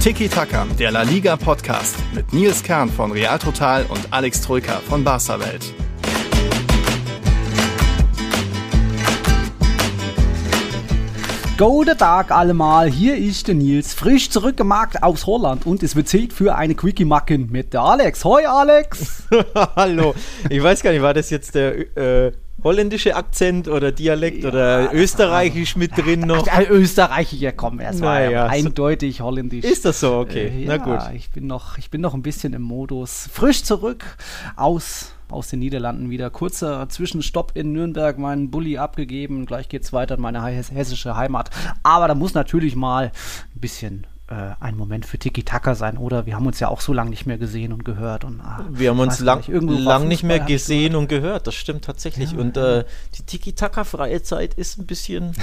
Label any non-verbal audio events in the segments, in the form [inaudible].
Tiki Taka, der La Liga Podcast mit Nils Kern von Real Total und Alex Troika von Barca Welt. Guten Tag allemal, hier ist der Nils, frisch zurückgemacht aus Holland und es wird Zeit für eine Quickie-Macken mit der Alex. Hoi Alex! [laughs] Hallo, ich weiß gar nicht, war das jetzt der äh, holländische Akzent oder Dialekt ja, oder österreichisch mit drin noch? Äh, österreichisch, ja komm, es war naja, eindeutig so holländisch. Ist das so? Okay, äh, na gut. Ich bin, noch, ich bin noch ein bisschen im Modus frisch zurück aus aus den Niederlanden wieder. Kurzer Zwischenstopp in Nürnberg, meinen Bulli abgegeben. Gleich geht es weiter in meine hessische Heimat. Aber da muss natürlich mal ein bisschen äh, ein Moment für Tiki-Taka sein, oder? Wir haben uns ja auch so lange nicht mehr gesehen und gehört. Und, ach, wir haben uns lang nicht, lang nicht mehr gesehen und gehört. Das stimmt tatsächlich. Ja, und äh, die Tiki-Taka-freie Zeit ist ein bisschen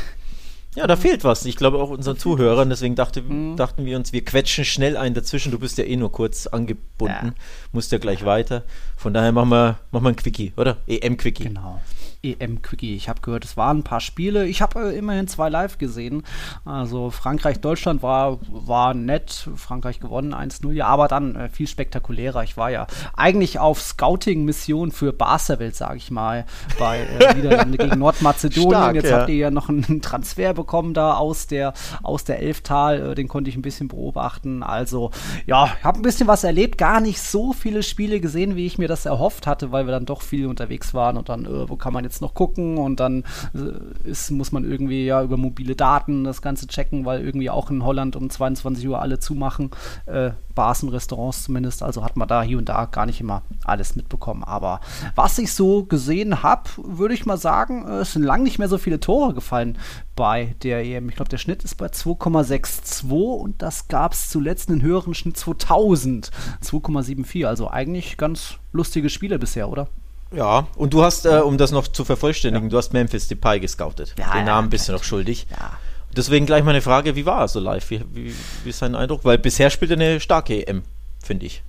Ja, da fehlt was. Ich glaube auch unseren Zuhörern. Deswegen dachte, mhm. dachten wir uns, wir quetschen schnell einen dazwischen. Du bist ja eh nur kurz angebunden, ja. musst ja gleich weiter. Von daher machen wir, machen wir ein Quickie, oder? EM-Quickie. Genau. EM-Quickie. Ich habe gehört, es waren ein paar Spiele. Ich habe äh, immerhin zwei live gesehen. Also Frankreich-Deutschland war, war nett. Frankreich gewonnen 1-0. Ja, aber dann äh, viel spektakulärer. Ich war ja eigentlich auf Scouting-Mission für Barca-Welt, sage ich mal, bei äh, [laughs] Niederlande gegen Nordmazedonien. Stark, Jetzt ja. habt ihr ja noch einen Transfer bekommen da aus der, aus der Elftal. Äh, den konnte ich ein bisschen beobachten. Also, ja, ich habe ein bisschen was erlebt. Gar nicht so viele Spiele gesehen, wie ich mir das erhofft hatte, weil wir dann doch viel unterwegs waren und dann, äh, wo kann man jetzt noch gucken und dann äh, ist, muss man irgendwie ja über mobile Daten das Ganze checken, weil irgendwie auch in Holland um 22 Uhr alle zumachen. Äh, Bars und Restaurants zumindest. Also hat man da hier und da gar nicht immer alles mitbekommen. Aber was ich so gesehen habe, würde ich mal sagen, äh, es sind lang nicht mehr so viele Tore gefallen bei der EM. Ich glaube, der Schnitt ist bei 2,62 und das gab es zuletzt einen höheren Schnitt 2000. 2,74. Also eigentlich ganz lustige Spiele bisher, oder? Ja, und du hast, äh, um das noch zu vervollständigen, ja. du hast Memphis Depay gescoutet. Ja, Den Namen bist du noch schuldig. Ja. Deswegen gleich meine Frage, wie war er so live? Wie, wie, wie ist sein Eindruck? Weil bisher spielt er eine starke EM, finde ich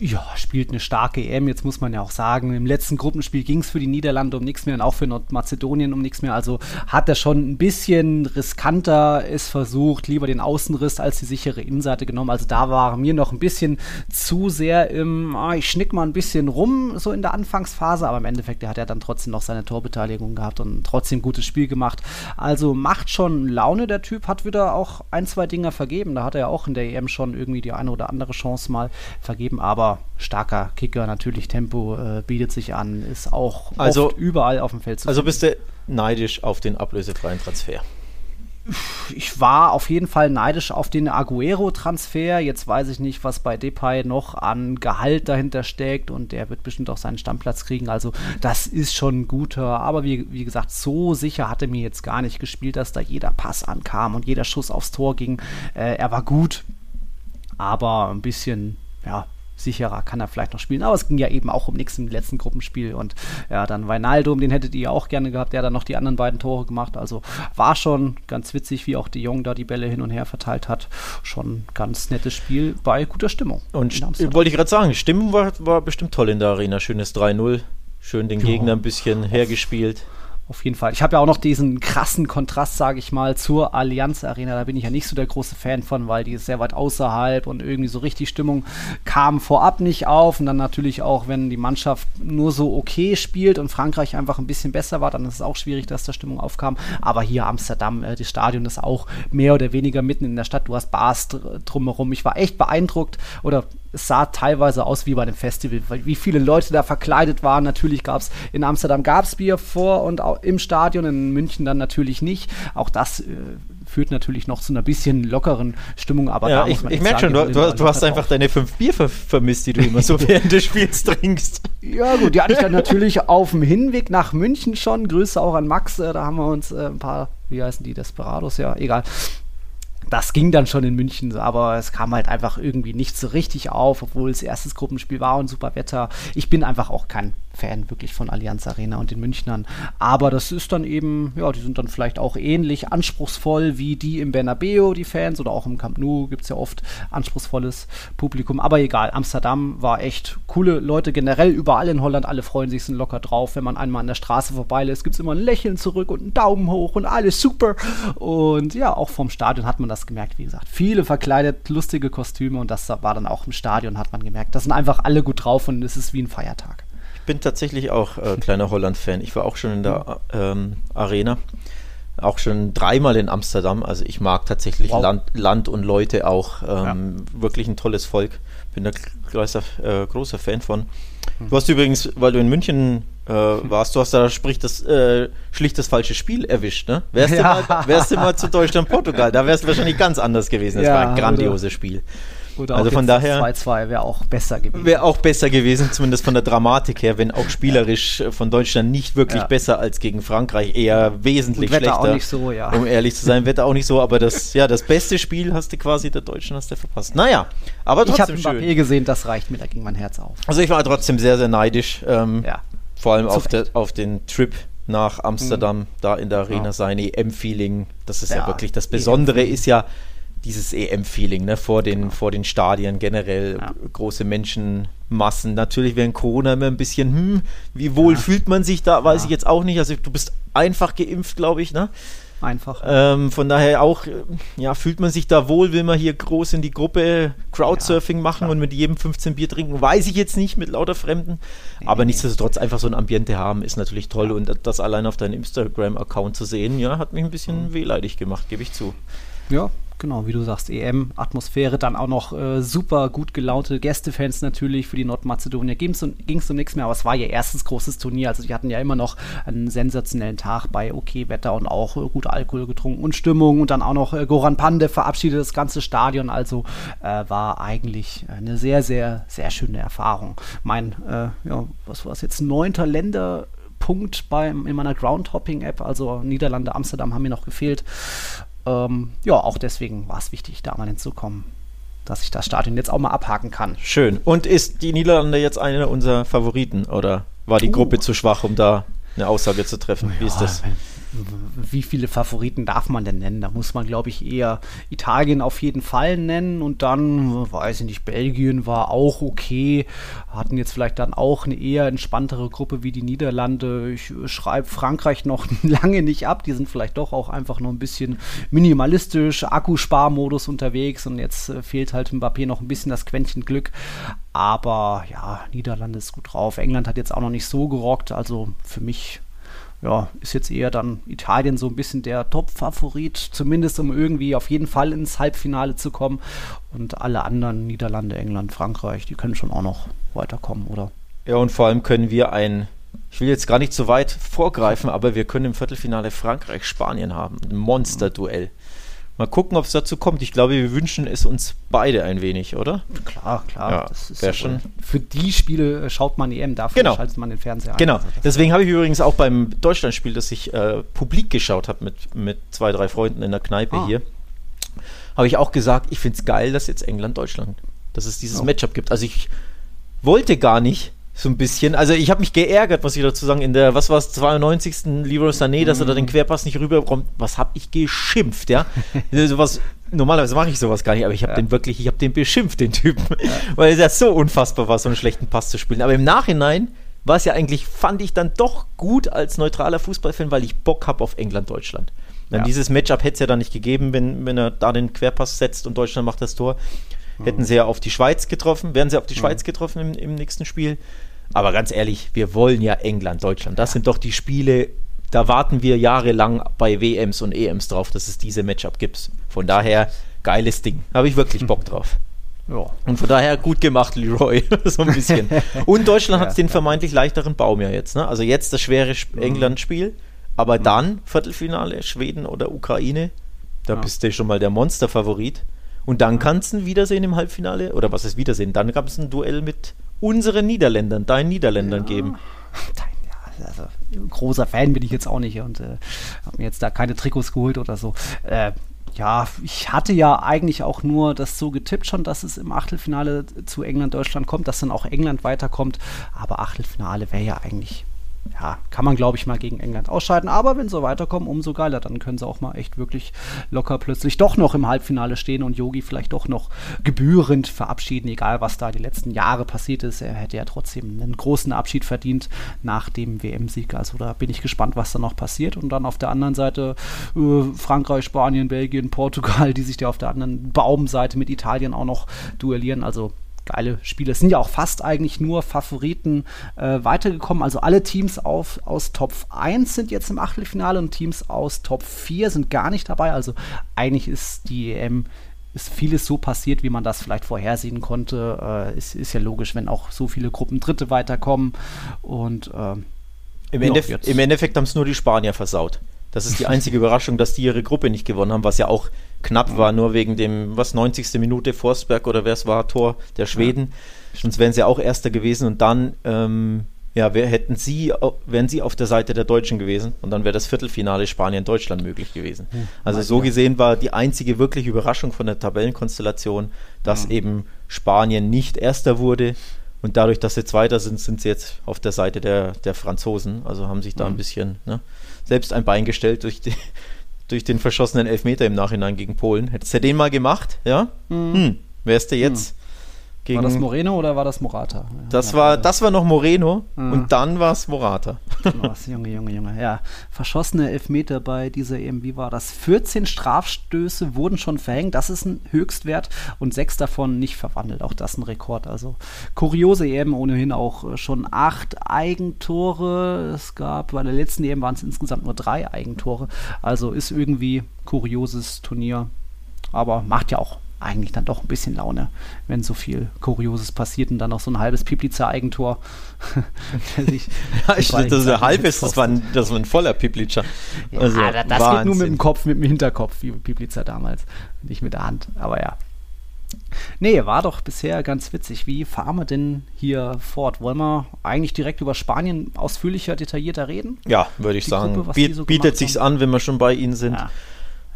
ja, spielt eine starke EM. Jetzt muss man ja auch sagen, im letzten Gruppenspiel ging es für die Niederlande um nichts mehr und auch für Nordmazedonien um nichts mehr. Also hat er schon ein bisschen riskanter es versucht, lieber den Außenriss als die sichere Innenseite genommen. Also da war mir noch ein bisschen zu sehr im, ah, ich schnick mal ein bisschen rum, so in der Anfangsphase, aber im Endeffekt hat er dann trotzdem noch seine Torbeteiligung gehabt und trotzdem gutes Spiel gemacht. Also macht schon Laune der Typ, hat wieder auch ein, zwei Dinger vergeben. Da hat er ja auch in der EM schon irgendwie die eine oder andere Chance mal vergeben, aber starker Kicker, natürlich Tempo äh, bietet sich an, ist auch also, überall auf dem Feld zu Also bist du neidisch auf den ablösefreien Transfer? ich war auf jeden Fall neidisch auf den Aguero-Transfer. Jetzt weiß ich nicht, was bei Depay noch an Gehalt dahinter steckt und der wird bestimmt auch seinen Stammplatz kriegen. Also das ist schon ein guter. Aber wie, wie gesagt, so sicher hatte mir jetzt gar nicht gespielt, dass da jeder Pass ankam und jeder Schuss aufs Tor ging. Äh, er war gut, aber ein bisschen, ja, sicherer kann er vielleicht noch spielen. Aber es ging ja eben auch um nichts im letzten Gruppenspiel. Und ja, dann Weinaldum, den hättet ihr auch gerne gehabt. Der hat dann noch die anderen beiden Tore gemacht. Also war schon ganz witzig, wie auch de Jong da die Bälle hin und her verteilt hat. Schon ganz nettes Spiel bei guter Stimmung. Und wollte ich gerade sagen, Stimmung war, war bestimmt toll in der Arena. Schönes 3-0. Schön den Gegner ein bisschen hergespielt. Auf jeden Fall. Ich habe ja auch noch diesen krassen Kontrast, sage ich mal, zur Allianz Arena. Da bin ich ja nicht so der große Fan von, weil die ist sehr weit außerhalb und irgendwie so richtig Stimmung kam vorab nicht auf. Und dann natürlich auch, wenn die Mannschaft nur so okay spielt und Frankreich einfach ein bisschen besser war, dann ist es auch schwierig, dass da Stimmung aufkam. Aber hier Amsterdam, äh, das Stadion ist auch mehr oder weniger mitten in der Stadt. Du hast Bars drumherum. Ich war echt beeindruckt oder es sah teilweise aus wie bei einem Festival, weil wie viele Leute da verkleidet waren. Natürlich gab es in Amsterdam gab's Bier vor und auch im Stadion, in München dann natürlich nicht. Auch das äh, führt natürlich noch zu einer bisschen lockeren Stimmung. Aber ja, ich, ich merke schon, du, du, du hast einfach deine fünf Bier ver vermisst, die du immer so [laughs] während des Spiels trinkst. Ja gut, die hatte ich dann [laughs] natürlich auf dem Hinweg nach München schon. Grüße auch an Max, äh, da haben wir uns äh, ein paar, wie heißen die, Desperados, ja, egal das ging dann schon in München, aber es kam halt einfach irgendwie nicht so richtig auf, obwohl es erstes Gruppenspiel war und super Wetter. Ich bin einfach auch kein Fan wirklich von Allianz Arena und den Münchnern. Aber das ist dann eben, ja, die sind dann vielleicht auch ähnlich anspruchsvoll wie die im Bernabeu, die Fans, oder auch im Camp Nou gibt es ja oft anspruchsvolles Publikum. Aber egal, Amsterdam war echt coole Leute generell überall in Holland, alle freuen sich, sind locker drauf. Wenn man einmal an der Straße vorbeilässt, gibt es immer ein Lächeln zurück und einen Daumen hoch und alles super. Und ja, auch vom Stadion hat man das gemerkt, wie gesagt. Viele verkleidet, lustige Kostüme und das war dann auch im Stadion, hat man gemerkt. Das sind einfach alle gut drauf und es ist wie ein Feiertag. Ich bin tatsächlich auch äh, kleiner Holland-Fan. Ich war auch schon in der ähm, Arena auch schon dreimal in Amsterdam. Also ich mag tatsächlich wow. Land, Land, und Leute auch. Ähm, ja. Wirklich ein tolles Volk. Bin da großer, äh, großer Fan von. Du hast übrigens, weil du in München äh, warst, du hast da sprich das äh, schlicht das falsche Spiel erwischt, ne? Wärst, ja. du, mal, wärst du mal zu Deutschland, Portugal, da wärst du wahrscheinlich ganz anders gewesen. Das ja, war ein grandioses Spiel. Gut, also von daher 2-2 wäre auch besser gewesen. Wäre auch besser gewesen, zumindest von der Dramatik her, wenn auch spielerisch ja. von Deutschland nicht wirklich ja. besser als gegen Frankreich, eher wesentlich Wetter schlechter. Auch nicht so, ja. Um ehrlich zu sein, Wetter auch nicht so, aber das, ja, das beste Spiel hast du quasi der Deutschen hast du verpasst. Naja, aber trotzdem ich habe Mbappé gesehen, das reicht mir, da ging mein Herz auf. Also ich war trotzdem sehr, sehr neidisch, ähm, ja. vor allem auf, der, auf den Trip nach Amsterdam, mhm. da in der Arena, sein EM-Feeling, das ist ja, ja wirklich das Besondere, ist ja dieses EM-Feeling ne, vor, den, genau. vor den Stadien generell, ja. große Menschenmassen. Natürlich während Corona immer ein bisschen, hm, wie wohl ja. fühlt man sich da, weiß ja. ich jetzt auch nicht. Also du bist einfach geimpft, glaube ich, ne? Einfach. Ähm, von daher auch, ja, fühlt man sich da wohl, will man hier groß in die Gruppe Crowdsurfing machen klar. und mit jedem 15 Bier trinken, weiß ich jetzt nicht, mit lauter Fremden. Nee. Aber nichtsdestotrotz einfach so ein Ambiente haben, ist natürlich toll und das allein auf deinem Instagram-Account zu sehen, ja, hat mich ein bisschen mhm. wehleidig gemacht, gebe ich zu. Ja, genau, wie du sagst, EM-Atmosphäre, dann auch noch äh, super gut gelaunte Gästefans natürlich für die Nordmazedonier. Ging es um nichts mehr, aber es war ihr erstes großes Turnier. Also die hatten ja immer noch einen sensationellen Tag bei okay Wetter und auch äh, gut Alkohol getrunken und Stimmung und dann auch noch äh, Goran Pande verabschiedet das ganze Stadion. Also äh, war eigentlich eine sehr, sehr, sehr schöne Erfahrung. Mein, äh, ja, was war es jetzt, neunter Länder. Punkt beim, in meiner Groundhopping-App, also Niederlande, Amsterdam haben mir noch gefehlt ähm, ja, auch deswegen war es wichtig, da mal hinzukommen, dass ich das Stadion jetzt auch mal abhaken kann. Schön. Und ist die Niederlande jetzt einer unserer Favoriten oder war die uh. Gruppe zu schwach, um da eine Aussage zu treffen? Wie ja, ist das? Wie viele Favoriten darf man denn nennen? Da muss man, glaube ich, eher Italien auf jeden Fall nennen und dann, weiß ich nicht, Belgien war auch okay, hatten jetzt vielleicht dann auch eine eher entspanntere Gruppe wie die Niederlande. Ich schreibe Frankreich noch [laughs] lange nicht ab, die sind vielleicht doch auch einfach noch ein bisschen minimalistisch, Akkusparmodus unterwegs und jetzt äh, fehlt halt Mbappé noch ein bisschen das Quäntchen Glück. Aber ja, Niederlande ist gut drauf. England hat jetzt auch noch nicht so gerockt, also für mich ja, ist jetzt eher dann Italien so ein bisschen der Top-Favorit, zumindest um irgendwie auf jeden Fall ins Halbfinale zu kommen. Und alle anderen, Niederlande, England, Frankreich, die können schon auch noch weiterkommen, oder? Ja, und vor allem können wir ein, ich will jetzt gar nicht zu weit vorgreifen, aber wir können im Viertelfinale Frankreich-Spanien haben. Ein Monster-Duell. Mal gucken, ob es dazu kommt. Ich glaube, wir wünschen es uns beide ein wenig, oder? Klar, klar. Ja, das ist schon. Für die Spiele äh, schaut man EM, dafür genau. schaltet man den Fernseher ein. Genau. Also Deswegen habe ich übrigens auch beim Deutschlandspiel, das ich äh, publik geschaut habe mit, mit zwei, drei Freunden in der Kneipe ah. hier, habe ich auch gesagt, ich finde es geil, dass jetzt England-Deutschland, dass es dieses oh. Matchup gibt. Also ich wollte gar nicht so ein bisschen. Also ich habe mich geärgert, muss ich dazu sagen, in der, was war es, 92. Leroy Sané, dass er da den mhm. Querpass nicht rüberkommt. Was habe ich geschimpft, ja? [laughs] sowas, normalerweise mache ich sowas gar nicht, aber ich habe ja. den wirklich, ich habe den beschimpft, den Typen. Ja. [laughs] Weil es ja so unfassbar war, so einen schlechten Pass zu spielen. Aber im Nachhinein war es ja eigentlich, fand ich dann doch gut als neutraler Fußballfan, weil ich Bock habe auf England-Deutschland. Ja. Dieses Matchup hätte es ja dann nicht gegeben, wenn, wenn er da den Querpass setzt und Deutschland macht das Tor. Hätten sie ja auf die Schweiz getroffen, wären sie auf die Schweiz getroffen im, im nächsten Spiel. Aber ganz ehrlich, wir wollen ja England, Deutschland. Das sind doch die Spiele, da warten wir jahrelang bei WMs und EMs drauf, dass es diese Matchup gibt. Von daher, geiles Ding. Habe ich wirklich Bock drauf. [laughs] Ja. Und von daher gut gemacht, Leroy. [laughs] so ein bisschen. Und Deutschland [laughs] ja, hat den vermeintlich leichteren Baum ja jetzt. Ne? Also jetzt das schwere mhm. England-Spiel. Aber mhm. dann Viertelfinale, Schweden oder Ukraine. Da ja. bist du schon mal der Monster-Favorit. Und dann kannst du ein Wiedersehen im Halbfinale. Oder was ist Wiedersehen? Dann gab es ein Duell mit unseren Niederländern, deinen Niederländern ja. geben. also, großer Fan bin ich jetzt auch nicht und äh, habe mir jetzt da keine Trikots geholt oder so. Äh, ja, ich hatte ja eigentlich auch nur das so getippt schon, dass es im Achtelfinale zu England-Deutschland kommt, dass dann auch England weiterkommt. Aber Achtelfinale wäre ja eigentlich ja, kann man, glaube ich, mal gegen England ausscheiden. Aber wenn sie weiterkommen, umso geiler. Dann können sie auch mal echt wirklich locker plötzlich doch noch im Halbfinale stehen und Yogi vielleicht doch noch gebührend verabschieden, egal was da die letzten Jahre passiert ist. Er hätte ja trotzdem einen großen Abschied verdient nach dem WM-Sieg. Also da bin ich gespannt, was da noch passiert. Und dann auf der anderen Seite äh, Frankreich, Spanien, Belgien, Portugal, die sich da auf der anderen Baumseite mit Italien auch noch duellieren. Also geile Spiele. Es sind ja auch fast eigentlich nur Favoriten äh, weitergekommen. Also alle Teams auf, aus Top 1 sind jetzt im Achtelfinale und Teams aus Top 4 sind gar nicht dabei. Also eigentlich ist die EM ist vieles so passiert, wie man das vielleicht vorhersehen konnte. Äh, ist, ist ja logisch, wenn auch so viele Gruppen Dritte weiterkommen. Und äh, im, Endef im Endeffekt haben es nur die Spanier versaut. Das ist die einzige [laughs] Überraschung, dass die ihre Gruppe nicht gewonnen haben, was ja auch knapp war, nur wegen dem, was, 90. Minute Forsberg oder wer es war, Tor der Schweden. Ja. Sonst wären sie auch Erster gewesen und dann, ähm, ja, wär, hätten sie, wären sie auf der Seite der Deutschen gewesen und dann wäre das Viertelfinale Spanien-Deutschland möglich gewesen. Hm, also so gesehen war die einzige wirkliche Überraschung von der Tabellenkonstellation, dass hm. eben Spanien nicht Erster wurde und dadurch, dass sie Zweiter sind, sind sie jetzt auf der Seite der, der Franzosen. Also haben sich da hm. ein bisschen, ne? selbst ein Bein gestellt durch, die, durch den verschossenen Elfmeter im Nachhinein gegen Polen. Hättest du den mal gemacht, ja? Hm. Wärst du jetzt. Gegen, war das Moreno oder war das Morata? Das, ja, war, das war noch Moreno ah. und dann war es Morata. Oh, Junge, Junge, Junge. Ja, verschossene Elfmeter bei dieser EM, wie war das? 14 Strafstöße wurden schon verhängt, das ist ein Höchstwert und sechs davon nicht verwandelt. Auch das ein Rekord. Also kuriose EM, ohnehin auch schon acht Eigentore. Es gab bei der letzten EM waren es insgesamt nur drei Eigentore. Also ist irgendwie kurioses Turnier. Aber macht ja auch eigentlich dann doch ein bisschen Laune, wenn so viel Kurioses passiert und dann noch so ein halbes Piplica-Eigentor. [laughs] [laughs] ja, ich das ist ein halbes, das war ein, das war ein voller Piplica. Also, ja, das Wahnsinn. geht nur mit dem Kopf, mit dem Hinterkopf, wie Piplica damals, nicht mit der Hand, aber ja. Nee, war doch bisher ganz witzig. Wie fahren wir denn hier fort? Wollen wir eigentlich direkt über Spanien ausführlicher, detaillierter reden? Ja, würde ich Die sagen. Gruppe, Biet, so bietet sich's an, wenn wir schon bei Ihnen sind. Ja.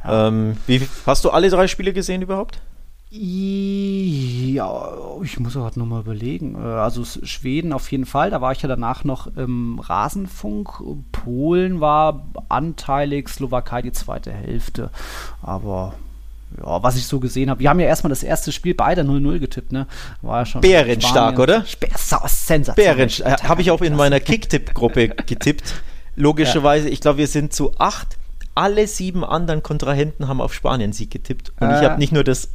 Ja. Ähm, wie, hast du alle drei Spiele gesehen überhaupt? Ja, ich muss gerade nochmal überlegen. Äh, also Schweden auf jeden Fall, da war ich ja danach noch im Rasenfunk. Polen war anteilig, Slowakei die zweite Hälfte. Aber ja, was ich so gesehen habe, wir haben ja erstmal das erste Spiel beide 0-0 getippt, ne? War ja schon. Bärenstark, oder? Sensationell. Bärenstark. Habe ich auch in meiner Kicktipp-Gruppe [laughs] getippt. Logischerweise, ja. ich glaube, wir sind zu acht. Alle sieben anderen Kontrahenten haben auf Spanien-Sieg getippt. Und äh, ich habe nicht nur das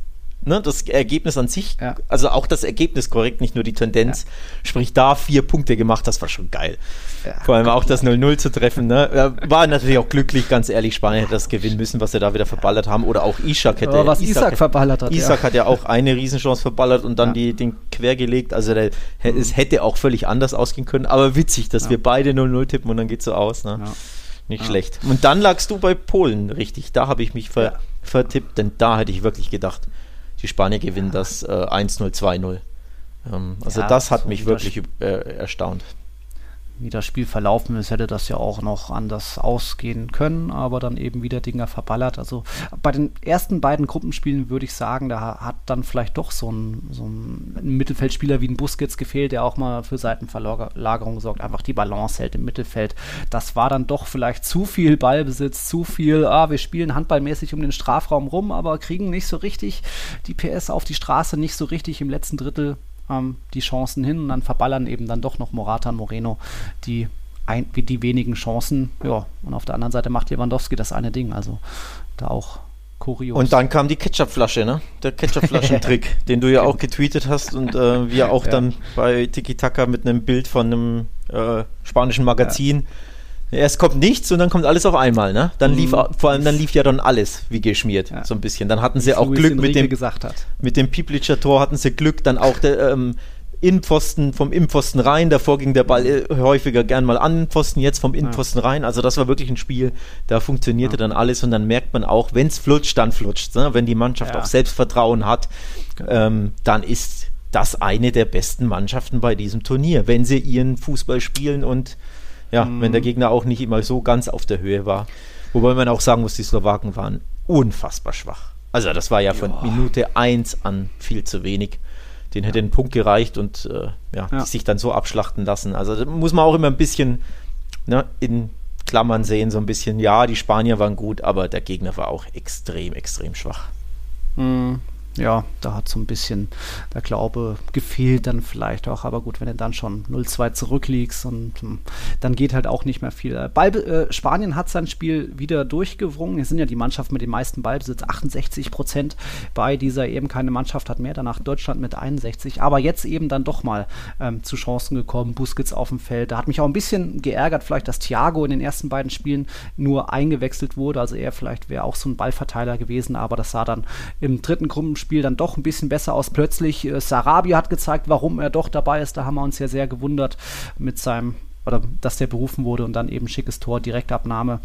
ne, das Ergebnis an sich, ja. also auch das Ergebnis korrekt, nicht nur die Tendenz. Ja. Sprich, da vier Punkte gemacht, das war schon geil. Ja, Vor allem auch das 0-0 zu treffen. Ne? War natürlich auch glücklich, ganz ehrlich. Spanien hätte das gewinnen müssen, was sie da wieder verballert haben. Oder auch Ishak hätte. Oder was Isaac, Isaac verballert hat. Isaac hat ja auch eine Riesenchance verballert und dann die, den quer gelegt. Also der, mhm. es hätte auch völlig anders ausgehen können. Aber witzig, dass wir beide 0-0 tippen und dann geht so aus. Ne? Nicht schlecht. Und dann lagst du bei Polen, richtig. Da habe ich mich ver vertippt, denn da hätte ich wirklich gedacht, die Spanier gewinnen das äh, 1-0, 2-0. Ähm, also ja, das hat so mich wirklich äh, erstaunt wie das Spiel verlaufen ist, hätte das ja auch noch anders ausgehen können, aber dann eben wieder Dinger verballert. Also bei den ersten beiden Gruppenspielen würde ich sagen, da hat dann vielleicht doch so ein, so ein Mittelfeldspieler wie ein Busquets gefehlt, der auch mal für Seitenverlagerung sorgt, einfach die Balance hält im Mittelfeld. Das war dann doch vielleicht zu viel Ballbesitz, zu viel, ah, wir spielen handballmäßig um den Strafraum rum, aber kriegen nicht so richtig die PS auf die Straße, nicht so richtig im letzten Drittel ähm, die Chancen hin und dann verballern eben dann doch noch Morata und Moreno die, ein, die wenigen Chancen. Ja, und auf der anderen Seite macht Lewandowski das eine Ding. Also da auch kurios. Und dann kam die Ketchupflasche, ne? Der Ketchupflaschentrick, [laughs] den du ja auch getweetet hast und äh, wir auch ja. dann bei Tiki Taka mit einem Bild von einem äh, spanischen Magazin. Ja Erst kommt nichts und dann kommt alles auf einmal, ne? Dann lief mhm. vor allem dann lief ja dann alles wie geschmiert, ja. so ein bisschen. Dann hatten sie auch Glück mit dem gesagt hat. mit dem Pieplitscher Tor hatten sie Glück, dann auch der ähm, Innenpfosten vom Innenpfosten rein, davor ging der Ball äh, häufiger gern mal an Pfosten, jetzt vom Innenpfosten ja. rein. Also das war wirklich ein Spiel, da funktionierte ja. dann alles und dann merkt man auch, wenn es flutscht, dann flutscht ne? Wenn die Mannschaft auch Selbstvertrauen hat, ähm, dann ist das eine der besten Mannschaften bei diesem Turnier, wenn sie ihren Fußball spielen und ja, mhm. wenn der Gegner auch nicht immer so ganz auf der Höhe war. Wobei man auch sagen muss, die Slowaken waren unfassbar schwach. Also das war ja von ja. Minute 1 an viel zu wenig. Den hätte ein Punkt gereicht und äh, ja, ja. sich dann so abschlachten lassen. Also da muss man auch immer ein bisschen ne, in Klammern sehen, so ein bisschen, ja, die Spanier waren gut, aber der Gegner war auch extrem, extrem schwach. Mhm ja, da hat so ein bisschen der Glaube gefehlt dann vielleicht auch. Aber gut, wenn du dann schon 0-2 zurückliegst und um, dann geht halt auch nicht mehr viel. Äh, Ball, äh, Spanien hat sein Spiel wieder durchgewrungen. Es sind ja die Mannschaft mit dem meisten Ballbesitz, 68 Prozent. Bei dieser eben keine Mannschaft hat mehr. Danach Deutschland mit 61. Aber jetzt eben dann doch mal ähm, zu Chancen gekommen. Busquets auf dem Feld. Da hat mich auch ein bisschen geärgert, vielleicht, dass Thiago in den ersten beiden Spielen nur eingewechselt wurde. Also er vielleicht wäre auch so ein Ballverteiler gewesen. Aber das sah dann im dritten Gruppenspiel Spiel dann doch ein bisschen besser aus. Plötzlich äh, Sarabia hat gezeigt, warum er doch dabei ist. Da haben wir uns ja sehr gewundert mit seinem oder dass der berufen wurde und dann eben schickes Tor, Direktabnahme.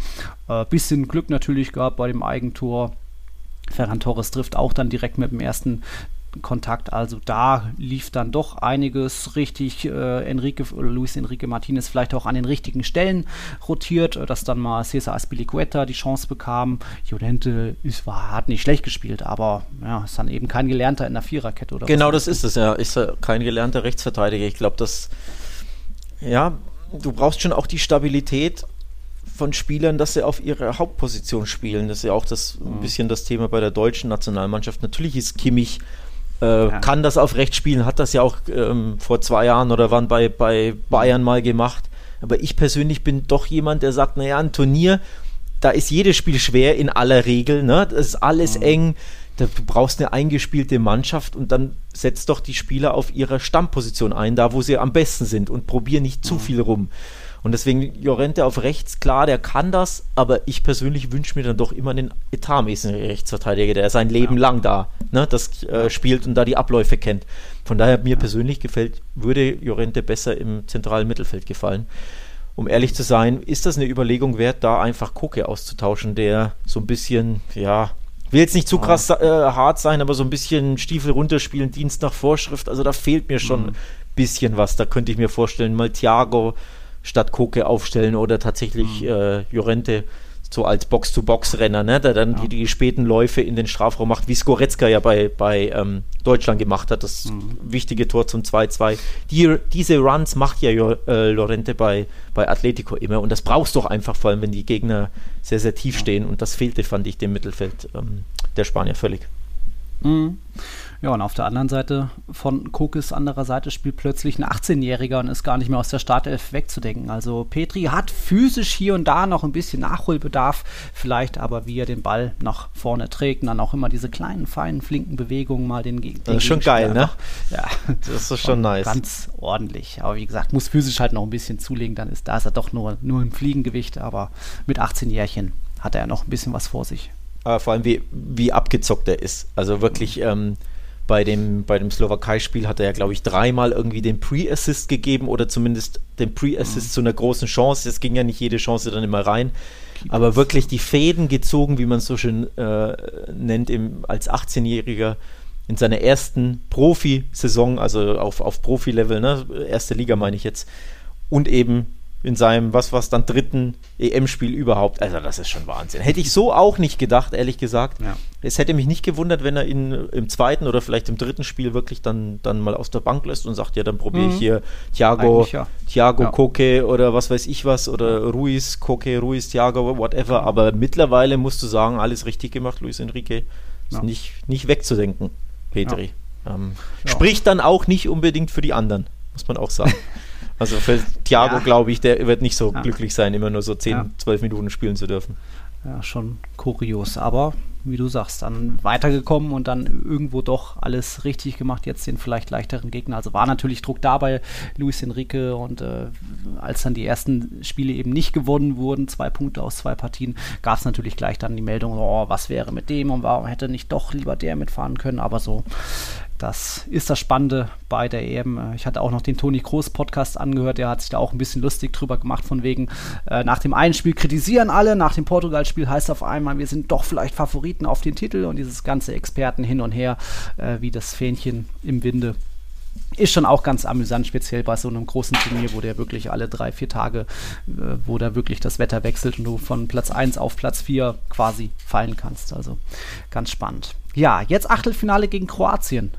Äh, bisschen Glück natürlich gehabt bei dem Eigentor. Ferran Torres trifft auch dann direkt mit dem ersten Kontakt. Also da lief dann doch einiges richtig. Äh, Enrique, Luis Enrique Martinez vielleicht auch an den richtigen Stellen rotiert, äh, dass dann mal Cesar Aspilicueta die Chance bekam. Llorente ist, war, hat nicht schlecht gespielt, aber ja, ist dann eben kein Gelernter in der Viererkette oder Genau, das ist es, ja. Ist kein gelernter Rechtsverteidiger. Ich glaube, dass ja, du brauchst schon auch die Stabilität von Spielern, dass sie auf ihre Hauptposition spielen. Das ist ja auch das ein mhm. bisschen das Thema bei der deutschen Nationalmannschaft. Natürlich ist Kimmich äh, ja. Kann das auf rechts spielen, hat das ja auch ähm, vor zwei Jahren oder wann bei, bei Bayern mal gemacht. Aber ich persönlich bin doch jemand, der sagt, naja, ein Turnier, da ist jedes Spiel schwer in aller Regel. Ne? Das ist alles mhm. eng. Da, du brauchst eine eingespielte Mannschaft und dann setzt doch die Spieler auf ihrer Stammposition ein, da wo sie am besten sind und probier nicht zu mhm. viel rum. Und deswegen Jorente auf rechts, klar, der kann das, aber ich persönlich wünsche mir dann doch immer einen etatmäßigen Rechtsverteidiger, der sein Leben ja. lang da ne, das äh, spielt und da die Abläufe kennt. Von daher mir ja. persönlich gefällt, würde Jorente besser im zentralen Mittelfeld gefallen. Um ehrlich zu sein, ist das eine Überlegung wert, da einfach Koke auszutauschen, der so ein bisschen, ja, will jetzt nicht zu krass äh, hart sein, aber so ein bisschen Stiefel runterspielen, Dienst nach Vorschrift. Also da fehlt mir schon ein mhm. bisschen was. Da könnte ich mir vorstellen, mal Thiago statt Koke aufstellen oder tatsächlich mhm. äh, Jorente so als Box-to-Box-Renner, ne, der dann ja. die, die, späten Läufe in den Strafraum macht, wie Skoretzka ja bei, bei ähm, Deutschland gemacht hat, das mhm. wichtige Tor zum 2-2. Die, diese Runs macht ja äh, Lorente bei, bei Atletico immer und das brauchst du doch einfach, vor allem wenn die Gegner sehr, sehr tief ja. stehen und das fehlte, fand ich, dem Mittelfeld ähm, der Spanier völlig. Mhm. Ja, und auf der anderen Seite von Kokes anderer Seite spielt plötzlich ein 18-Jähriger und ist gar nicht mehr aus der Startelf wegzudenken. Also Petri hat physisch hier und da noch ein bisschen Nachholbedarf, vielleicht aber wie er den Ball nach vorne trägt und dann auch immer diese kleinen, feinen, flinken Bewegungen mal den Gegner. Das ist schon geil, ne? Ja. Das ist schon nice. Ganz ordentlich. Aber wie gesagt, muss physisch halt noch ein bisschen zulegen, dann ist da ist er doch nur, nur im Fliegengewicht, aber mit 18 Jährchen hat er noch ein bisschen was vor sich. Aber vor allem, wie, wie abgezockt er ist. Also wirklich, ähm, bei dem, bei dem Slowakei-Spiel hat er ja, glaube ich, dreimal irgendwie den Pre-Assist gegeben oder zumindest den Pre-Assist mhm. zu einer großen Chance. Es ging ja nicht jede Chance dann immer rein. Aber wirklich die Fäden gezogen, wie man es so schön äh, nennt, im, als 18-Jähriger in seiner ersten Profisaison, also auf, auf Profi-Level, ne? erste Liga meine ich jetzt, und eben in seinem, was was dann dritten EM-Spiel überhaupt. Also das ist schon Wahnsinn. Hätte ich so auch nicht gedacht, ehrlich gesagt. Ja. Es hätte mich nicht gewundert, wenn er ihn im zweiten oder vielleicht im dritten Spiel wirklich dann, dann mal aus der Bank lässt und sagt, ja, dann probiere ich mhm. hier Thiago, ja. Thiago ja. Koke oder was weiß ich was oder Ruiz, Koke, Ruiz, Thiago, whatever. Aber mittlerweile musst du sagen, alles richtig gemacht, Luis Enrique. Ist nicht, nicht wegzudenken, Petri. Ähm, spricht dann auch nicht unbedingt für die anderen, muss man auch sagen. [laughs] Also für Thiago, ja. glaube ich, der wird nicht so ja. glücklich sein, immer nur so 10, ja. 12 Minuten spielen zu dürfen. Ja, schon kurios. Aber wie du sagst, dann weitergekommen und dann irgendwo doch alles richtig gemacht. Jetzt den vielleicht leichteren Gegner. Also war natürlich Druck da bei Luis Enrique und äh, als dann die ersten Spiele eben nicht gewonnen wurden, zwei Punkte aus zwei Partien, gab es natürlich gleich dann die Meldung, oh, was wäre mit dem und warum hätte nicht doch lieber der mitfahren können. Aber so das ist das Spannende bei der EM. Ich hatte auch noch den Toni Kroos Podcast angehört, der hat sich da auch ein bisschen lustig drüber gemacht, von wegen, äh, nach dem einen Spiel kritisieren alle, nach dem Portugal-Spiel heißt auf einmal, wir sind doch vielleicht Favoriten auf den Titel und dieses ganze Experten hin und her, äh, wie das Fähnchen im Winde. ist schon auch ganz amüsant, speziell bei so einem großen Turnier, wo der wirklich alle drei, vier Tage, äh, wo da wirklich das Wetter wechselt und du von Platz 1 auf Platz 4 quasi fallen kannst. Also ganz spannend. Ja, jetzt Achtelfinale gegen Kroatien.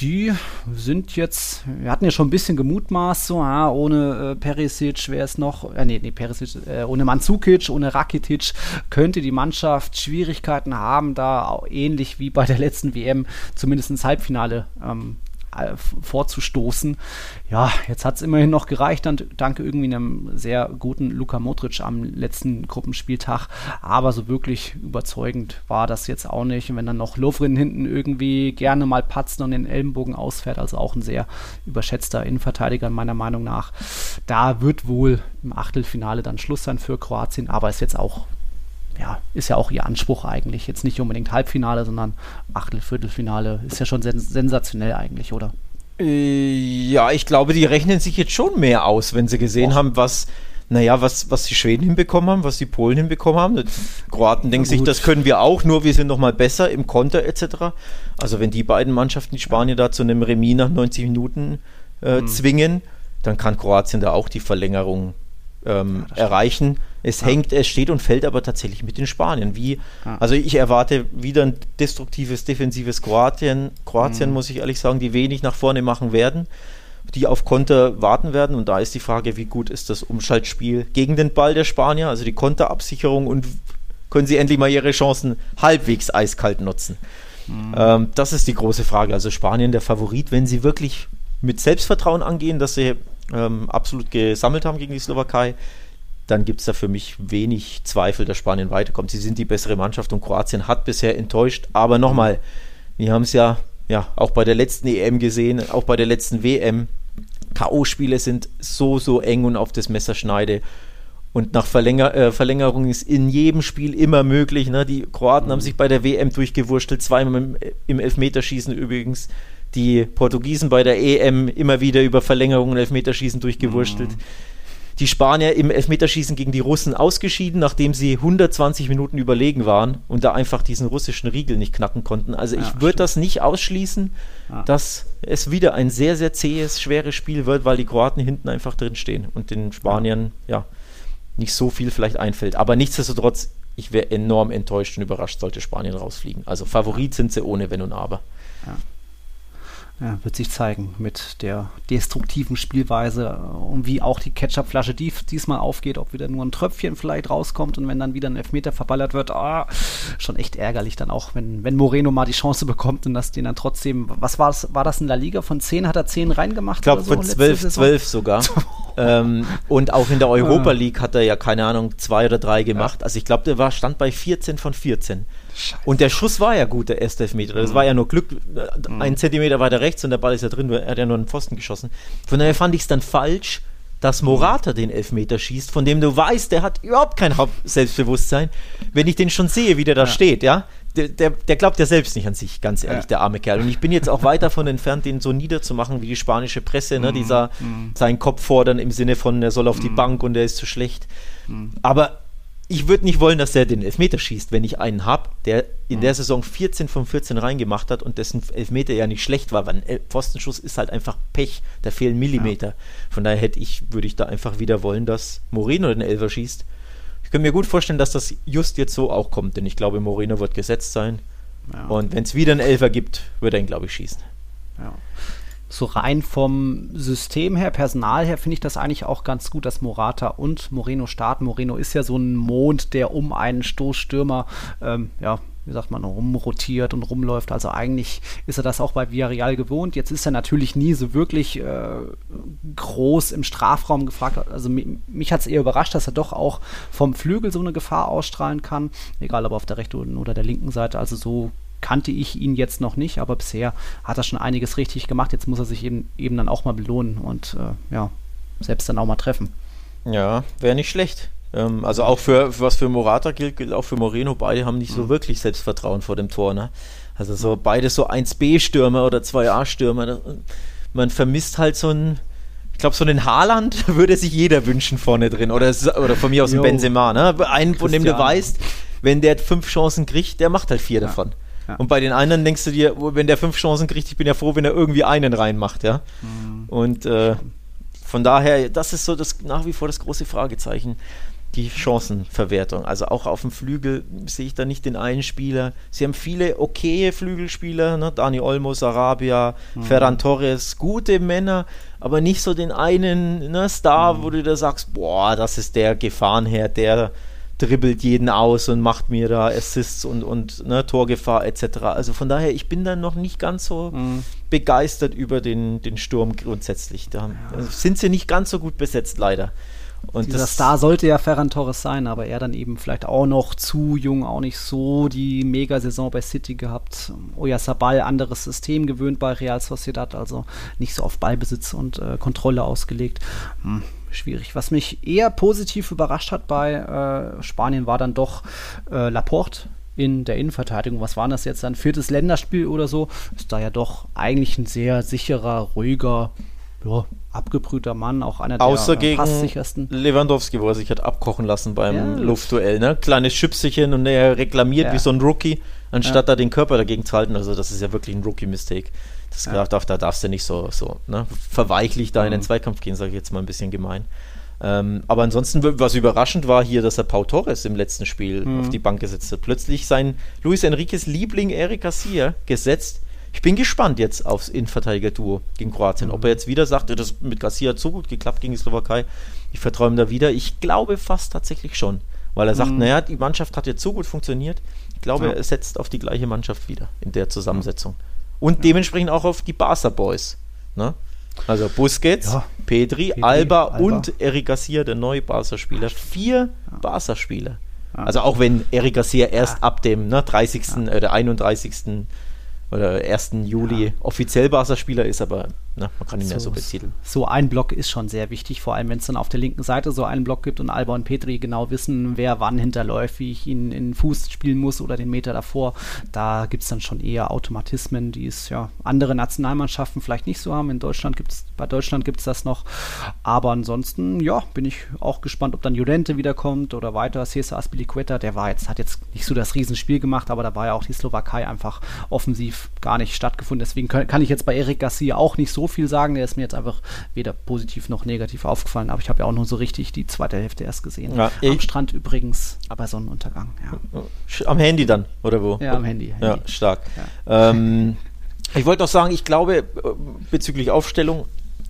Die sind jetzt, wir hatten ja schon ein bisschen gemutmaßt, so, ah, ohne äh, Perisic wäre es noch, äh, nee, nee, Perisic, äh, ohne Mandzukic, ohne Rakitic könnte die Mannschaft Schwierigkeiten haben, da auch ähnlich wie bei der letzten WM zumindest ins Halbfinale ähm, äh, vorzustoßen. Ja, jetzt hat es immerhin noch gereicht, dann, dank irgendwie einem sehr guten Luka Modric am letzten Gruppenspieltag. Aber so wirklich überzeugend war das jetzt auch nicht. Und wenn dann noch Lovren hinten irgendwie gerne mal patzt und den Ellenbogen ausfährt, also auch ein sehr überschätzter Innenverteidiger meiner Meinung nach, da wird wohl im Achtelfinale dann Schluss sein für Kroatien, aber ist jetzt auch ja, ist ja auch ihr Anspruch eigentlich. Jetzt nicht unbedingt Halbfinale, sondern Achtel, Viertelfinale. Ist ja schon sens sensationell eigentlich, oder? Äh, ja, ich glaube, die rechnen sich jetzt schon mehr aus, wenn sie gesehen Och. haben, was, naja, was, was die Schweden hinbekommen haben, was die Polen hinbekommen haben. Die Kroaten denken sich, das können wir auch, nur wir sind nochmal besser im Konter etc. Also wenn die beiden Mannschaften die Spanier da zu einem Remis nach 90 Minuten äh, mhm. zwingen, dann kann Kroatien da auch die Verlängerung ähm, ja, erreichen. Es ja. hängt, es steht und fällt aber tatsächlich mit den Spaniern. Wie, ja. Also ich erwarte wieder ein destruktives, defensives Kroatien. Kroatien, mhm. muss ich ehrlich sagen, die wenig nach vorne machen werden, die auf Konter warten werden. Und da ist die Frage, wie gut ist das Umschaltspiel gegen den Ball der Spanier, also die Konterabsicherung und können sie endlich mal ihre Chancen halbwegs eiskalt nutzen? Mhm. Ähm, das ist die große Frage. Also Spanien der Favorit, wenn sie wirklich mit Selbstvertrauen angehen, dass sie ähm, absolut gesammelt haben gegen die Slowakei, dann gibt es da für mich wenig Zweifel, dass Spanien weiterkommt. Sie sind die bessere Mannschaft und Kroatien hat bisher enttäuscht. Aber nochmal, wir haben es ja, ja auch bei der letzten EM gesehen, auch bei der letzten WM. K.O.-Spiele sind so, so eng und auf das Messer schneide. Und nach Verlänger äh, Verlängerung ist in jedem Spiel immer möglich. Ne? Die Kroaten mhm. haben sich bei der WM durchgewurschtelt, zweimal im, im Elfmeterschießen übrigens die Portugiesen bei der EM immer wieder über Verlängerung und Elfmeterschießen durchgewurstelt. Mhm. Die Spanier im Elfmeterschießen gegen die Russen ausgeschieden, nachdem sie 120 Minuten überlegen waren und da einfach diesen russischen Riegel nicht knacken konnten. Also ja, ich würde das nicht ausschließen, ja. dass es wieder ein sehr, sehr zähes, schweres Spiel wird, weil die Kroaten hinten einfach drin stehen und den Spaniern ja, nicht so viel vielleicht einfällt. Aber nichtsdestotrotz, ich wäre enorm enttäuscht und überrascht, sollte Spanien rausfliegen. Also Favorit sind sie ohne Wenn und Aber. Ja ja, wird sich zeigen mit der destruktiven Spielweise äh, und wie auch die Ketchupflasche die diesmal aufgeht, ob wieder nur ein Tröpfchen vielleicht rauskommt und wenn dann wieder ein Elfmeter verballert wird, ah, schon echt ärgerlich dann auch, wenn, wenn Moreno mal die Chance bekommt und dass den dann trotzdem, was war das, war das in der Liga von 10, hat er 10 reingemacht? Ich glaube so, von 12, 12 sogar. [laughs] ähm, und auch in der Europa League hat er ja, keine Ahnung, zwei oder drei gemacht. Ja. Also ich glaube, der war, stand bei 14 von 14. Scheiße. Und der Schuss war ja gut, der erste Elfmeter. Das mhm. war ja nur Glück. Mhm. Ein Zentimeter weiter rechts und der Ball ist ja drin. Er hat ja nur einen Pfosten geschossen. Von daher fand ich es dann falsch, dass Morata den Elfmeter schießt, von dem du weißt, der hat überhaupt kein Selbstbewusstsein. Wenn ich den schon sehe, wie der da ja. steht, ja, der, der, der, glaubt ja selbst nicht an sich, ganz ehrlich, ja. der arme Kerl. Und ich bin jetzt auch weit davon entfernt, den so niederzumachen wie die spanische Presse, ne, mhm. dieser mhm. seinen Kopf fordern im Sinne von, er soll auf die mhm. Bank und er ist zu schlecht. Mhm. Aber ich würde nicht wollen, dass er den Elfmeter schießt, wenn ich einen habe, der in mhm. der Saison 14 von 14 reingemacht hat und dessen Elfmeter ja nicht schlecht war, weil ein Pfostenschuss ist halt einfach Pech, da fehlen Millimeter. Ja. Von daher hätte ich, würde ich da einfach wieder wollen, dass Moreno den Elfer schießt. Ich könnte mir gut vorstellen, dass das just jetzt so auch kommt, denn ich glaube, Moreno wird gesetzt sein. Ja. Und wenn es wieder einen Elfer gibt, wird er ihn, glaube ich, schießen. Ja so rein vom System her, Personal her, finde ich das eigentlich auch ganz gut, dass Morata und Moreno starten. Moreno ist ja so ein Mond, der um einen Stoßstürmer, ähm, ja, wie sagt man, rumrotiert und rumläuft. Also eigentlich ist er das auch bei Villarreal gewohnt. Jetzt ist er natürlich nie so wirklich äh, groß im Strafraum gefragt. Also mich, mich hat es eher überrascht, dass er doch auch vom Flügel so eine Gefahr ausstrahlen kann. Egal ob auf der rechten oder der linken Seite. Also so kannte ich ihn jetzt noch nicht, aber bisher hat er schon einiges richtig gemacht. Jetzt muss er sich eben, eben dann auch mal belohnen und äh, ja, selbst dann auch mal treffen. Ja, wäre nicht schlecht. Ähm, also auch für, für, was für Morata gilt, gilt auch für Moreno. Beide haben nicht so mhm. wirklich Selbstvertrauen vor dem Tor. Ne? Also so beide so 1B-Stürmer oder 2A-Stürmer. Man vermisst halt so ein ich glaube, so einen Haaland [laughs] würde sich jeder wünschen vorne drin. Oder, oder von mir aus ein Benzema. Ne? Einen, von dem du weißt, wenn der fünf Chancen kriegt, der macht halt vier ja. davon. Ja. Und bei den anderen denkst du dir, wenn der fünf Chancen kriegt, ich bin ja froh, wenn er irgendwie einen reinmacht, ja. Mhm. Und äh, von daher, das ist so das nach wie vor das große Fragezeichen die Chancenverwertung. Also auch auf dem Flügel sehe ich da nicht den einen Spieler. Sie haben viele okaye Flügelspieler, ne? Dani Olmo, Sarabia, mhm. Ferran Torres, gute Männer, aber nicht so den einen ne, Star, mhm. wo du da sagst, boah, das ist der Gefahrenherr, der dribbelt jeden aus und macht mir da Assists und, und ne, Torgefahr etc. Also von daher, ich bin da noch nicht ganz so mhm. begeistert über den, den Sturm grundsätzlich. Da ja. sind sie nicht ganz so gut besetzt, leider. Und Dieser Star sollte ja Ferran Torres sein, aber er dann eben vielleicht auch noch zu jung, auch nicht so die Mega-Saison bei City gehabt. Sabal, anderes System gewöhnt bei Real Sociedad, also nicht so auf Ballbesitz und äh, Kontrolle ausgelegt. Hm, schwierig. Was mich eher positiv überrascht hat bei äh, Spanien war dann doch äh, Laporte, in der Innenverteidigung. Was war das jetzt dann? Viertes Länderspiel oder so? Ist da ja doch eigentlich ein sehr sicherer, ruhiger, ja, abgebrühter Mann, auch einer Außer der passsichersten. Lewandowski, wo er sich hat abkochen lassen beim ja, Luftduell. Ne? Kleines Schüpfchen und er reklamiert ja. wie so ein Rookie, anstatt ja. da den Körper dagegen zu halten. Also das ist ja wirklich ein Rookie-Mistake. Das ja. darf, da darfst du nicht so, so ne? verweichlich da in den mhm. Zweikampf gehen, sage ich jetzt mal ein bisschen gemein. Ähm, aber ansonsten, was überraschend war hier, dass er Pau Torres im letzten Spiel mhm. auf die Bank gesetzt hat. Plötzlich sein Luis Enriques Liebling Eric Garcia gesetzt ich bin gespannt jetzt aufs Innenverteidiger-Duo gegen Kroatien. Ob er jetzt wieder sagt, das mit Garcia hat so gut geklappt gegen die Slowakei, ich vertraue ihm da wieder. Ich glaube fast tatsächlich schon, weil er sagt, mhm. naja, die Mannschaft hat jetzt so gut funktioniert. Ich glaube, ja. er setzt auf die gleiche Mannschaft wieder in der Zusammensetzung. Und ja. dementsprechend auch auf die Barca Boys. Ne? Also Busquets, ja. Pedri, Pedri Alba, Alba, und Eric Garcia, der neue Barca-Spieler. Vier. Barca-Spieler. Also auch wenn Eric Garcia erst ab dem ne, 30. oder 31 oder 1. Juli ja. offiziell Barca-Spieler ist, aber na, man kann ihn so, ja so betiteln. So ein Block ist schon sehr wichtig, vor allem wenn es dann auf der linken Seite so einen Block gibt und Alba und Petri genau wissen, wer wann hinterläuft, wie ich ihn in den Fuß spielen muss oder den Meter davor. Da gibt es dann schon eher Automatismen, die es ja andere Nationalmannschaften vielleicht nicht so haben. In Deutschland gibt's, bei Deutschland gibt es das noch. Aber ansonsten, ja, bin ich auch gespannt, ob dann Jurente wiederkommt oder weiter. Cesar Aspilicueta, der war jetzt, hat jetzt nicht so das Riesenspiel gemacht, aber da war ja auch die Slowakei einfach offensiv gar nicht stattgefunden. Deswegen kann, kann ich jetzt bei Eric Garcia auch nicht so viel sagen. Der ist mir jetzt einfach weder positiv noch negativ aufgefallen. Aber ich habe ja auch nur so richtig die zweite Hälfte erst gesehen. Ja, am Strand übrigens, aber Sonnenuntergang. Ja. Am Handy dann, oder wo? Ja, am Handy. Handy. Ja, stark. Ja. Ähm, ich wollte auch sagen, ich glaube, äh, bezüglich Aufstellung,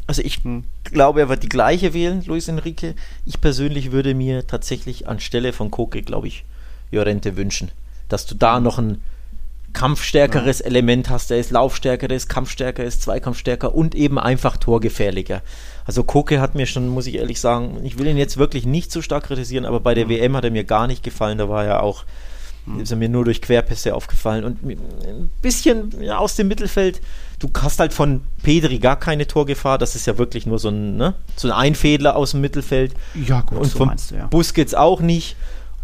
also ich hm. glaube, er wird die gleiche wählen, Luis Enrique. Ich persönlich würde mir tatsächlich anstelle von Koke, glaube ich, Jorente wünschen, dass du da noch ein kampfstärkeres ja. Element hast. Der ist laufstärker, der ist kampfstärker, ist zweikampfstärker und eben einfach torgefährlicher. Also Koke hat mir schon, muss ich ehrlich sagen, ich will ihn jetzt wirklich nicht so stark kritisieren, aber bei der mhm. WM hat er mir gar nicht gefallen. Da war er auch, mhm. ist er mir nur durch Querpässe aufgefallen und ein bisschen ja, aus dem Mittelfeld. Du hast halt von Pedri gar keine Torgefahr. Das ist ja wirklich nur so ein, ne, so ein Einfädler aus dem Mittelfeld. Ja, gut, und so vom du, ja. Busquets auch nicht.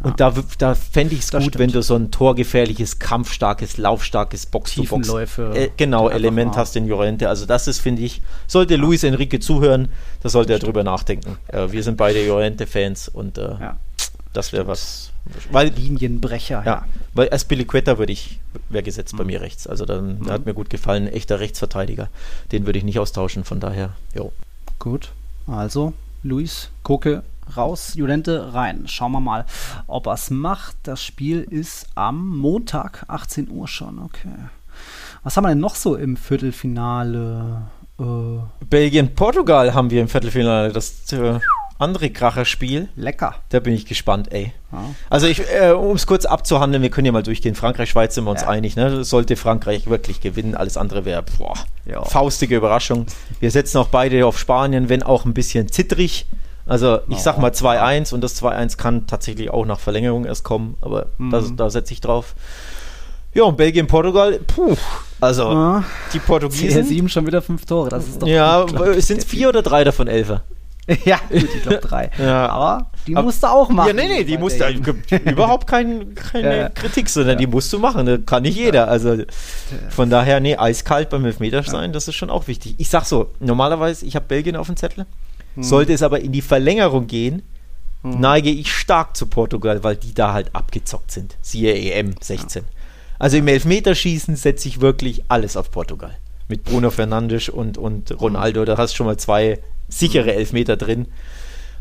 Und da, da fände ich es gut, stimmt. wenn du so ein torgefährliches, kampfstarkes, laufstarkes Box-to-Box äh, genau, Element hast in Jorente. Also das ist, finde ich, sollte Luis Enrique zuhören, da sollte er drüber nachdenken. Äh, wir sind beide Jorente-Fans und äh, das wäre was. Weil, Linienbrecher, ja. ja. Weil Aspilicueta würde ich, wäre gesetzt mhm. bei mir rechts. Also dann mhm. hat mir gut gefallen, ein echter Rechtsverteidiger. Den würde ich nicht austauschen, von daher, jo. Gut, also Luis, Koke, raus, Judente rein. Schauen wir mal, ob er es macht. Das Spiel ist am Montag, 18 Uhr schon. Okay. Was haben wir denn noch so im Viertelfinale? Äh Belgien-Portugal haben wir im Viertelfinale. Das äh, andere Kracherspiel. Lecker. Da bin ich gespannt, ey. Ja. Also äh, um es kurz abzuhandeln, wir können ja mal durchgehen. Frankreich, Schweiz sind wir uns ja. einig. Ne? Sollte Frankreich wirklich gewinnen, alles andere wäre faustige Überraschung. Wir setzen auch beide auf Spanien, wenn auch ein bisschen zittrig. Also ich sag mal 2-1 und das 2-1 kann tatsächlich auch nach Verlängerung erst kommen, aber mhm. da, da setze ich drauf. Ja, und Belgien, Portugal, puh. Also, ja. die Portugiesen. [laughs] CR7 schon wieder fünf Tore, das ist doch. Ja, sind es vier oder drei davon Elfer? [laughs] ja, gut, ich glaube drei. [laughs] ja. Aber die aber, musst du auch machen. Ja, nee, nee, die musst du überhaupt kein, keine ja. Kritik, sondern ja. die musst du machen. Das kann nicht jeder. Also von daher, nee, eiskalt beim Elfmeter sein, das ist schon auch wichtig. Ich sag so, normalerweise, ich habe Belgien auf dem Zettel. Hm. Sollte es aber in die Verlängerung gehen, hm. neige ich stark zu Portugal, weil die da halt abgezockt sind. Siehe EM 16. Ja. Also im Elfmeterschießen setze ich wirklich alles auf Portugal. Mit Bruno Fernandes und, und Ronaldo, da hast du schon mal zwei sichere Elfmeter drin.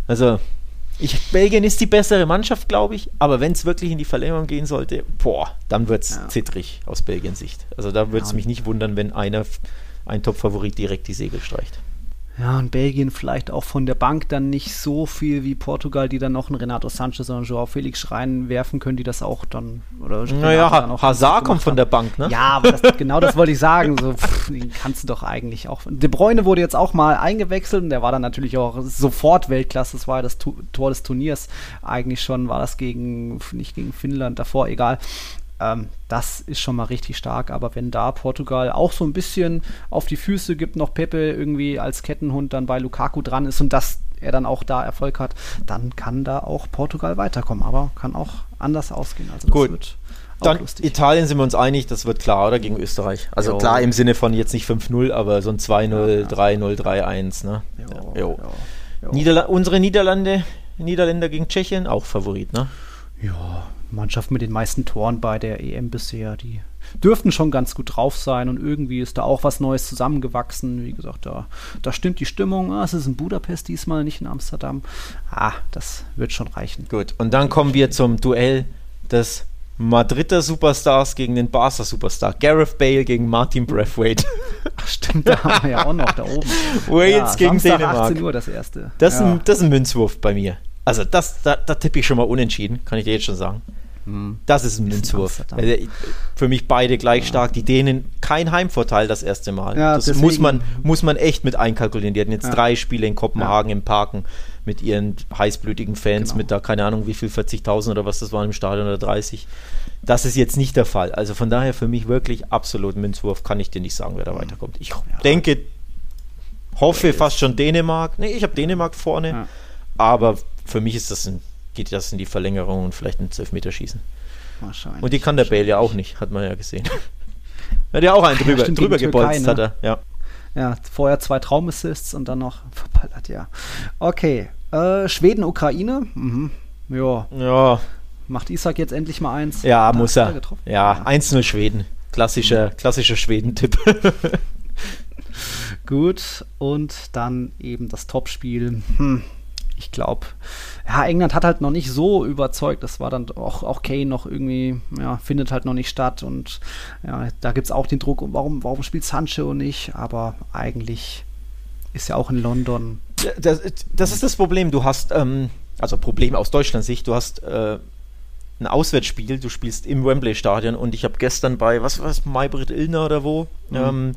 Also, ich, Belgien ist die bessere Mannschaft, glaube ich, aber wenn es wirklich in die Verlängerung gehen sollte, boah, dann wird es ja. zittrig aus Belgiens Sicht. Also da würde es ja. mich nicht wundern, wenn einer, ein Top-Favorit direkt die Segel streicht. Ja, und Belgien vielleicht auch von der Bank dann nicht so viel wie Portugal, die dann noch einen Renato Sanchez oder einen Joao Felix reinwerfen können, die das auch dann. Oder naja, ha Hazard kommt von der Bank, ne? Ja, aber das, genau das wollte ich [laughs] sagen. So, pff, den kannst du doch eigentlich auch. De Bruyne wurde jetzt auch mal eingewechselt und der war dann natürlich auch sofort Weltklasse. Das war ja das Tor des Turniers. Eigentlich schon war das gegen, nicht gegen Finnland, davor, egal. Ähm, das ist schon mal richtig stark. Aber wenn da Portugal auch so ein bisschen auf die Füße gibt, noch Pepe irgendwie als Kettenhund dann bei Lukaku dran ist und dass er dann auch da Erfolg hat, dann kann da auch Portugal weiterkommen. Aber kann auch anders ausgehen. Also das Gut. wird dann lustig. Italien sind wir uns einig, das wird klar, oder? Gegen Österreich. Also jo. klar im Sinne von jetzt nicht 5-0, aber so ein 2-0, ja, ja. 3-0, 3-1, ne? Jo, jo. Niederla unsere Niederlande, Niederländer gegen Tschechien, auch Favorit, ne? Ja, Mannschaft mit den meisten Toren bei der EM bisher. Die dürften schon ganz gut drauf sein und irgendwie ist da auch was Neues zusammengewachsen. Wie gesagt, da, da stimmt die Stimmung. Ah, es ist in Budapest diesmal, nicht in Amsterdam. Ah, das wird schon reichen. Gut, und dann kommen wir zum Duell des Madrider Superstars gegen den Barca Superstar. Gareth Bale gegen Martin Braithwaite. [laughs] Ach, stimmt, da haben wir ja auch noch da oben. [laughs] Wales ja, gegen Samstag Dänemark. 18 Uhr das erste. Das, ja. ist ein, das ist ein Münzwurf bei mir. Also das, da, da tippe ich schon mal unentschieden, kann ich dir jetzt schon sagen. Hm. Das ist ein Münzwurf. Also für mich beide gleich ja. stark. Die Dänen kein Heimvorteil das erste Mal. Ja, das muss man, muss man echt mit einkalkulieren. Die hatten jetzt ja. drei Spiele in Kopenhagen im Parken mit ihren heißblütigen Fans, genau. mit da keine Ahnung wie viel, 40.000 oder was das war im Stadion oder 30. Das ist jetzt nicht der Fall. Also von daher für mich wirklich absolut Münzwurf, kann ich dir nicht sagen, wer da hm. weiterkommt. Ich denke, hoffe fast schon Dänemark. Nee, ich habe Dänemark vorne, aber für mich ist das ein geht das in die Verlängerung und vielleicht ins Elfmeterschießen. Wahrscheinlich. Und die kann der Bale ja auch nicht, hat man ja gesehen. [laughs] hat ja auch einen drüber, ja, drüber gebolzt, ne? hat er, ja. Ja, vorher zwei Traumassists und dann noch [laughs] verballert, ja. Okay, äh, Schweden, Ukraine. Mhm. Ja. Ja. Macht Isaac jetzt endlich mal eins? Ja, da muss er. er ja, ja. 1-0 Schweden. Klassischer, mhm. klassischer Schweden-Tipp. [laughs] Gut, und dann eben das Topspiel. Hm ich glaube, ja, England hat halt noch nicht so überzeugt. Das war dann auch, auch Kane noch irgendwie, ja, findet halt noch nicht statt. Und ja, da gibt es auch den Druck, warum, warum spielt Sancho nicht? Aber eigentlich ist ja auch in London. Das, das ist das Problem. Du hast, ähm, also Problem aus Deutschlands Sicht, du hast äh, ein Auswärtsspiel, du spielst im Wembley-Stadion und ich habe gestern bei, was war es, Maybrit Illner oder wo, mhm. ähm,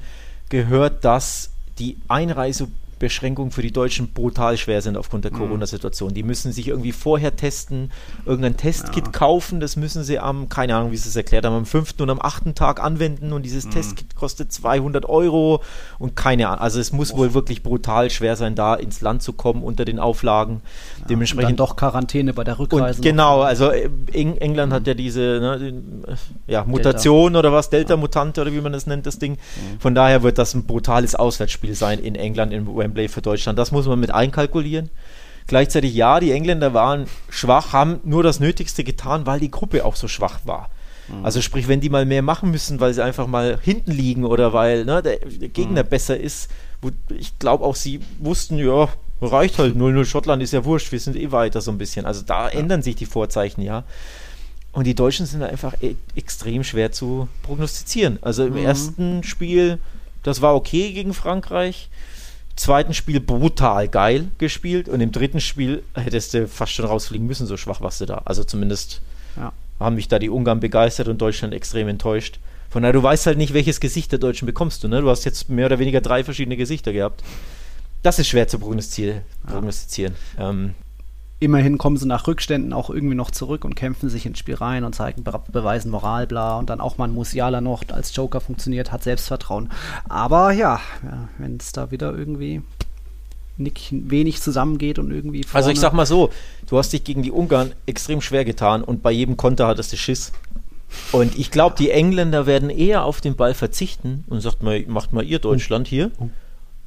gehört, dass die Einreise Beschränkungen für die Deutschen brutal schwer sind aufgrund der mhm. Corona-Situation. Die müssen sich irgendwie vorher testen, irgendein Testkit ja. kaufen, das müssen sie am, keine Ahnung, wie sie es erklärt haben, am fünften und am achten Tag anwenden und dieses mhm. Testkit kostet 200 Euro und keine Ahnung. Also es muss oh. wohl wirklich brutal schwer sein, da ins Land zu kommen unter den Auflagen. Ja, Dementsprechend. Und dann doch Quarantäne bei der Rückreise. Genau, also äh, Eng England mhm. hat ja diese ne, ja, Mutation Delta. oder was, Delta-Mutante oder wie man das nennt, das Ding. Mhm. Von daher wird das ein brutales Auswärtsspiel sein in England, in Wembley für Deutschland. Das muss man mit einkalkulieren. Gleichzeitig, ja, die Engländer waren schwach, haben nur das Nötigste getan, weil die Gruppe auch so schwach war. Mhm. Also sprich, wenn die mal mehr machen müssen, weil sie einfach mal hinten liegen oder weil ne, der, der, Gegner mhm. besser ist, wo, ich glaube auch sie wussten, ja, reicht halt 0-0 Schottland ist ja wurscht, wir sind eh weiter so ein bisschen. Also da ja. ändern sich die Vorzeichen, ja. Und die Deutschen sind einfach e extrem schwer zu prognostizieren. Also im mhm. ersten Spiel, das war okay gegen Frankreich zweiten Spiel brutal geil gespielt und im dritten Spiel hättest du fast schon rausfliegen müssen, so schwach warst du da. Also zumindest ja. haben mich da die Ungarn begeistert und Deutschland extrem enttäuscht. Von daher, du weißt halt nicht, welches Gesicht der Deutschen bekommst du. Ne? Du hast jetzt mehr oder weniger drei verschiedene Gesichter gehabt. Das ist schwer zu prognostizieren. Ja. Ähm, immerhin kommen sie nach Rückständen auch irgendwie noch zurück und kämpfen sich ins Spiel rein und zeigen, beweisen Moral, bla. Und dann auch mal ein Musiala noch als Joker funktioniert, hat Selbstvertrauen. Aber ja, ja wenn es da wieder irgendwie nicht wenig zusammengeht und irgendwie. Also ich sag mal so, du hast dich gegen die Ungarn extrem schwer getan und bei jedem Konter hattest du Schiss. Und ich glaube, die Engländer werden eher auf den Ball verzichten und sagt mal, macht mal ihr Deutschland hier.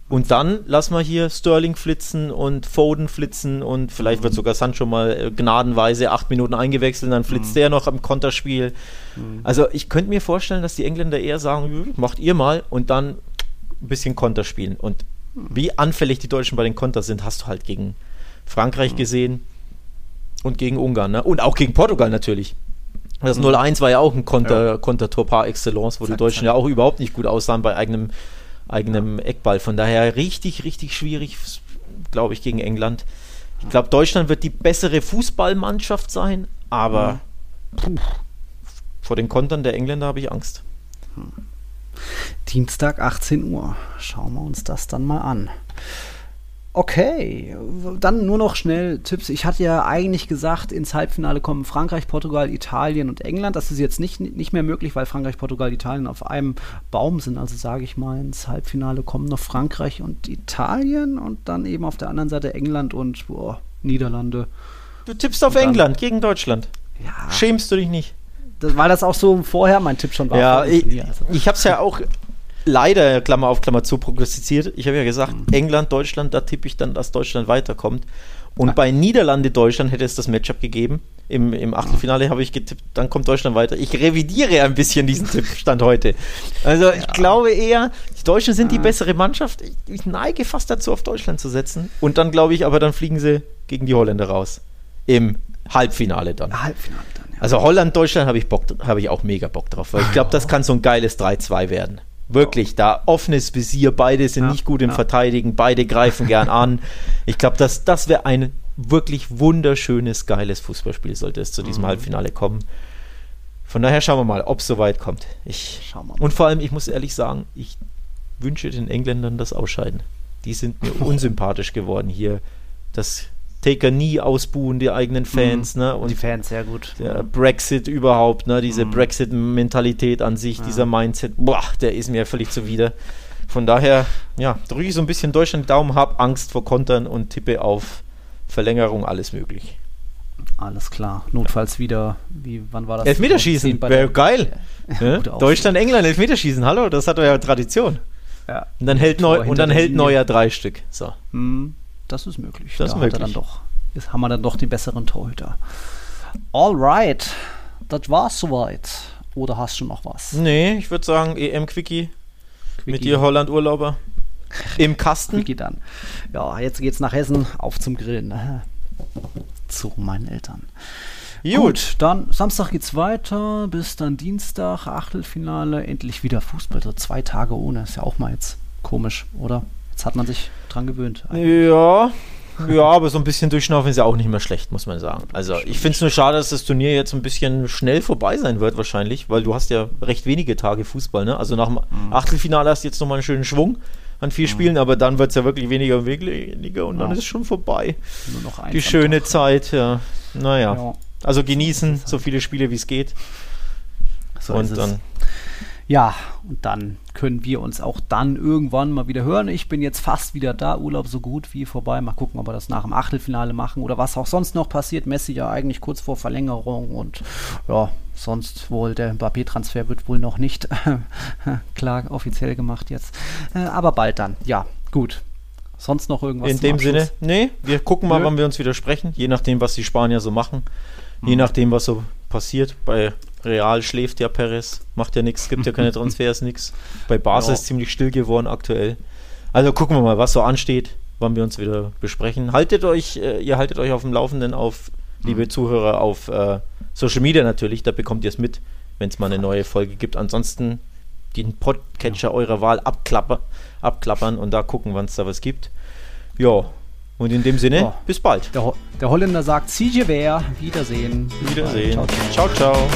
Und dann lassen wir hier Sterling flitzen und Foden flitzen und vielleicht wird sogar Sancho mal äh, gnadenweise acht Minuten eingewechselt, dann flitzt mhm. der noch am Konterspiel. Mhm. Also ich könnte mir vorstellen, dass die Engländer eher sagen, macht ihr mal und dann ein bisschen Konter spielen. Und mhm. wie anfällig die Deutschen bei den Konter sind, hast du halt gegen Frankreich mhm. gesehen und gegen Ungarn ne? und auch gegen Portugal natürlich. Das 0-1 mhm. war ja auch ein Konter, ja. Kontertor par excellence, wo zack, die Deutschen zack. ja auch überhaupt nicht gut aussahen bei eigenem eigenem Eckball. Von daher richtig, richtig schwierig, glaube ich, gegen England. Ich glaube, Deutschland wird die bessere Fußballmannschaft sein, aber puh, vor den Kontern der Engländer habe ich Angst. Dienstag 18 Uhr. Schauen wir uns das dann mal an. Okay, dann nur noch schnell Tipps. Ich hatte ja eigentlich gesagt, ins Halbfinale kommen Frankreich, Portugal, Italien und England. Das ist jetzt nicht, nicht mehr möglich, weil Frankreich, Portugal, Italien auf einem Baum sind. Also sage ich mal, ins Halbfinale kommen noch Frankreich und Italien und dann eben auf der anderen Seite England und boah, Niederlande. Du tippst auf England gegen Deutschland. Ja. Schämst du dich nicht? Das, weil das auch so vorher mein Tipp schon war. Ja, ich, ich habe es ja auch leider, Klammer auf Klammer zu, prognostiziert. Ich habe ja gesagt, mhm. England, Deutschland, da tippe ich dann, dass Deutschland weiterkommt. Und bei Niederlande, Deutschland hätte es das Matchup gegeben. Im, im Achtelfinale habe ich getippt, dann kommt Deutschland weiter. Ich revidiere ein bisschen diesen Tippstand heute. Also ja. ich glaube eher, die Deutschen sind die bessere Mannschaft. Ich, ich, neige fast dazu, auf Deutschland zu setzen. Und dann glaube ich, aber dann fliegen sie gegen die Holländer raus. Im Halbfinale dann. Halbfinale dann, ja. Also Holland, Deutschland habe ich Bock, habe ich auch mega Bock drauf, weil ich glaube, das kann so ein geiles 3-2 werden. Wirklich, da offenes Visier, beide sind ja, nicht gut im ja. Verteidigen, beide greifen [laughs] gern an. Ich glaube, das, das wäre ein wirklich wunderschönes, geiles Fußballspiel, sollte es zu diesem mhm. Halbfinale kommen. Von daher schauen wir mal, ob es soweit kommt. Ich, und vor allem, ich muss ehrlich sagen, ich wünsche den Engländern das Ausscheiden. Die sind mir [laughs] unsympathisch geworden hier. Das Taker nie ausbuhen, die eigenen Fans. Mhm. Ne? Und die Fans, sehr gut. Der Brexit überhaupt, ne? diese mhm. Brexit-Mentalität an sich, ja. dieser Mindset, boah, der ist mir völlig zuwider. Von daher, ja, drücke ich so ein bisschen Deutschland Daumen, habe Angst vor Kontern und tippe auf Verlängerung, alles möglich. Alles klar. Notfalls wieder, wie, wann war das? Elfmeterschießen, wäre geil. Ja, ja? Deutschland, England, Elfmeterschießen, hallo, das hat ja Tradition. Ja. Und dann hält, neu, und dann hält Neuer drei Stück. So. Mhm. Das ist möglich. Das da ist möglich. dann doch, jetzt haben wir dann doch den besseren Torhüter. Alright, das war's soweit. Oder hast du noch was? Nee, ich würde sagen, EM-Quickie. Mit dir Holland-Urlauber. Im Kasten. [laughs] Quickie dann. Ja, jetzt geht's nach Hessen auf zum Grillen. [laughs] Zu meinen Eltern. Gut. Gut, dann Samstag geht's weiter, bis dann Dienstag, Achtelfinale, endlich wieder Fußball. So zwei Tage ohne, ist ja auch mal jetzt komisch, oder? Jetzt hat man sich dran gewöhnt. Eigentlich. Ja, ja, aber so ein bisschen durchschnaufen ist ja auch nicht mehr schlecht, muss man sagen. Also ich finde es nur schade, dass das Turnier jetzt ein bisschen schnell vorbei sein wird wahrscheinlich, weil du hast ja recht wenige Tage Fußball, ne? Also nach dem mhm. Achtelfinale hast du jetzt nochmal einen schönen Schwung an vier mhm. Spielen, aber dann wird es ja wirklich weniger und weniger und ja. dann ist es schon vorbei. Nur noch ein Die schöne Tag. Zeit, ja. Naja. Ja. Also genießen so viele Spiele wie es geht. So und dann ja, und dann können wir uns auch dann irgendwann mal wieder hören. Ich bin jetzt fast wieder da, Urlaub so gut wie vorbei. Mal gucken, ob wir das nach dem Achtelfinale machen oder was auch sonst noch passiert. Messi ja eigentlich kurz vor Verlängerung und ja, sonst wohl der Mbappé-Transfer wird wohl noch nicht [laughs] klar offiziell gemacht jetzt. Äh, aber bald dann. Ja, gut. Sonst noch irgendwas? In dem? Sinne, nee, wir gucken mal, Nö. wann wir uns wieder sprechen, je nachdem, was die Spanier so machen, je nachdem, was so passiert. Bei Real schläft ja Perez, macht ja nichts, gibt ja keine [laughs] Transfers, nichts. Bei Barca ja. ist ziemlich still geworden aktuell. Also gucken wir mal, was so ansteht, wann wir uns wieder besprechen. Haltet euch, äh, ihr haltet euch auf dem Laufenden auf, liebe mhm. Zuhörer, auf äh, Social Media natürlich, da bekommt ihr es mit, wenn es mal eine neue Folge gibt. Ansonsten den Podcatcher ja. eurer Wahl abklapper, abklappern und da gucken, wann es da was gibt. Ja, und in dem Sinne, oh. bis bald. Der, der, Holländer sagt, wer, Wiedersehen. Wiedersehen. Ciao, ciao. ciao, ciao.